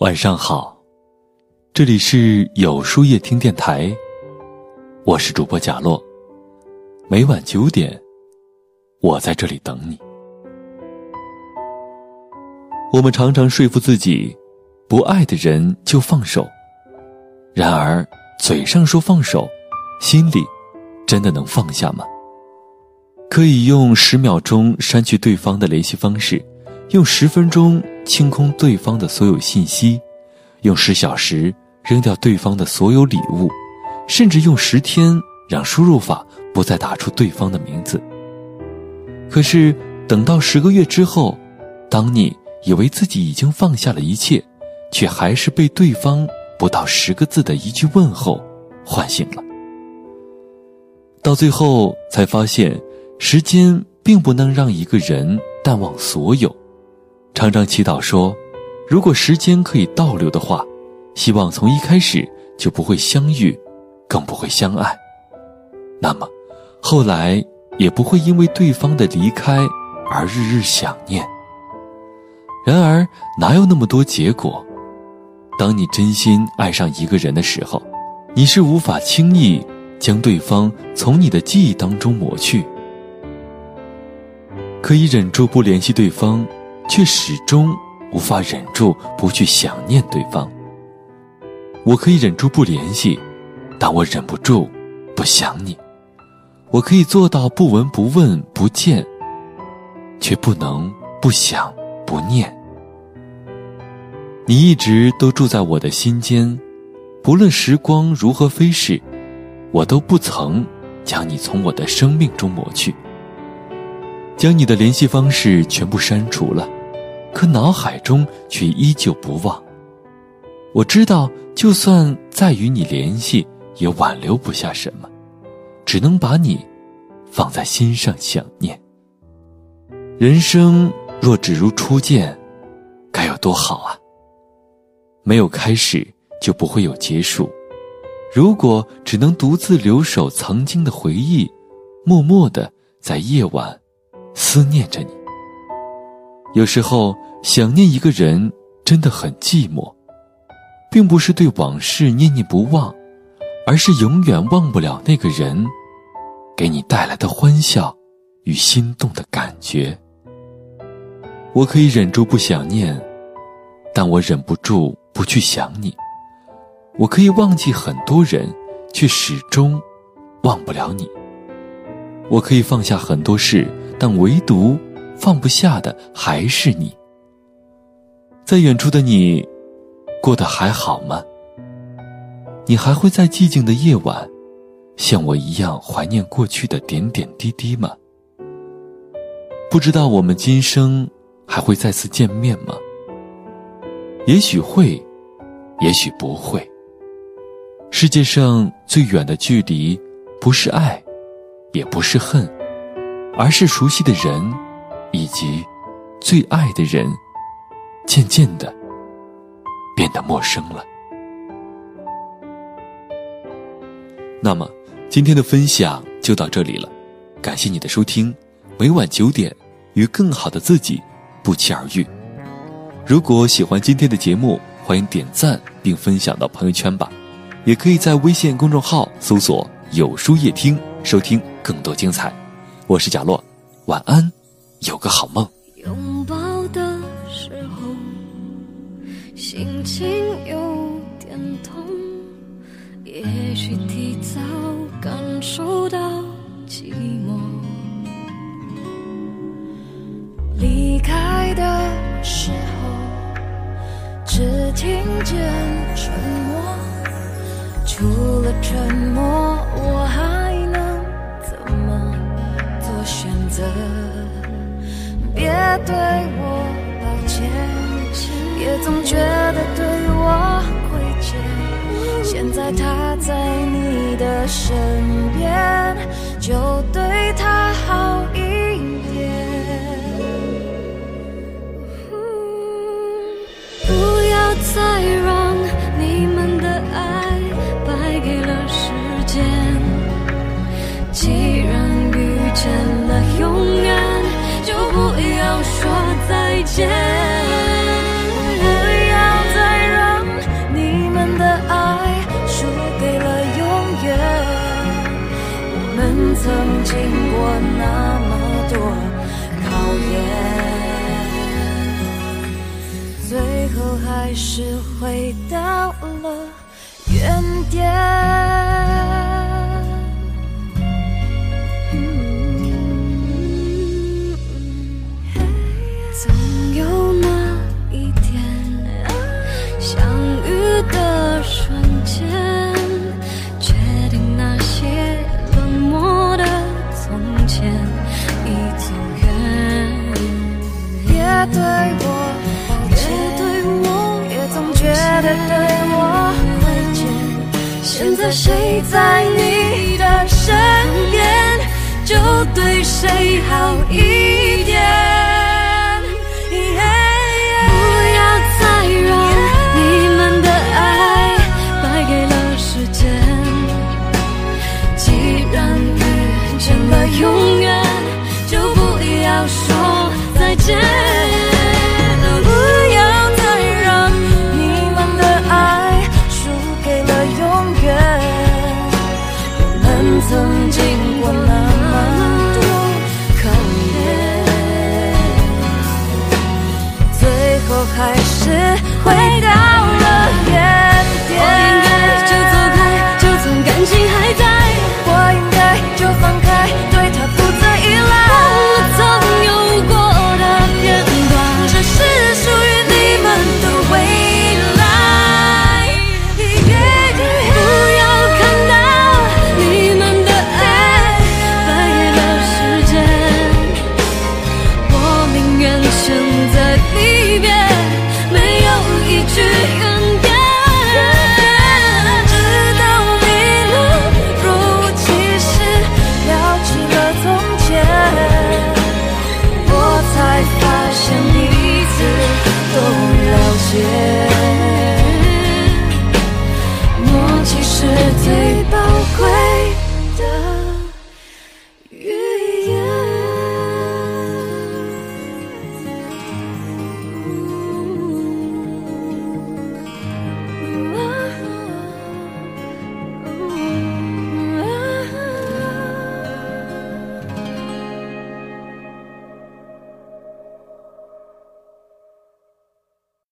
晚上好，这里是有书夜听电台，我是主播贾洛。每晚九点，我在这里等你。我们常常说服自己，不爱的人就放手，然而嘴上说放手，心里真的能放下吗？可以用十秒钟删去对方的联系方式。用十分钟清空对方的所有信息，用十小时扔掉对方的所有礼物，甚至用十天让输入法不再打出对方的名字。可是等到十个月之后，当你以为自己已经放下了一切，却还是被对方不到十个字的一句问候唤醒了。到最后才发现，时间并不能让一个人淡忘所有。常常祈祷说：“如果时间可以倒流的话，希望从一开始就不会相遇，更不会相爱。那么，后来也不会因为对方的离开而日日想念。然而，哪有那么多结果？当你真心爱上一个人的时候，你是无法轻易将对方从你的记忆当中抹去，可以忍住不联系对方。”却始终无法忍住不去想念对方。我可以忍住不联系，但我忍不住不想你。我可以做到不闻不问不见，却不能不想不念。你一直都住在我的心间，不论时光如何飞逝，我都不曾将你从我的生命中抹去，将你的联系方式全部删除了。可脑海中却依旧不忘。我知道，就算再与你联系，也挽留不下什么，只能把你放在心上想念。人生若只如初见，该有多好啊！没有开始，就不会有结束。如果只能独自留守曾经的回忆，默默的在夜晚思念着你。有时候想念一个人真的很寂寞，并不是对往事念念不忘，而是永远忘不了那个人给你带来的欢笑与心动的感觉。我可以忍住不想念，但我忍不住不去想你。我可以忘记很多人，却始终忘不了你。我可以放下很多事，但唯独。放不下的还是你，在远处的你，过得还好吗？你还会在寂静的夜晚，像我一样怀念过去的点点滴滴吗？不知道我们今生还会再次见面吗？也许会，也许不会。世界上最远的距离，不是爱，也不是恨，而是熟悉的人。以及最爱的人，渐渐的变得陌生了。那么，今天的分享就到这里了，感谢你的收听。每晚九点，与更好的自己不期而遇。如果喜欢今天的节目，欢迎点赞并分享到朋友圈吧。也可以在微信公众号搜索“有书夜听”，收听更多精彩。我是贾洛，晚安。有个好梦心情有点痛也许提早感受到寂寞。离开的时候只听见沉默除了沉默我还能怎么做选择？别对我，也总觉得对我亏欠。现在他在你的身边，就对他好一点。不要再曾经过那么多考验最后还是回到了原点。谁在你的身边就对谁好一点。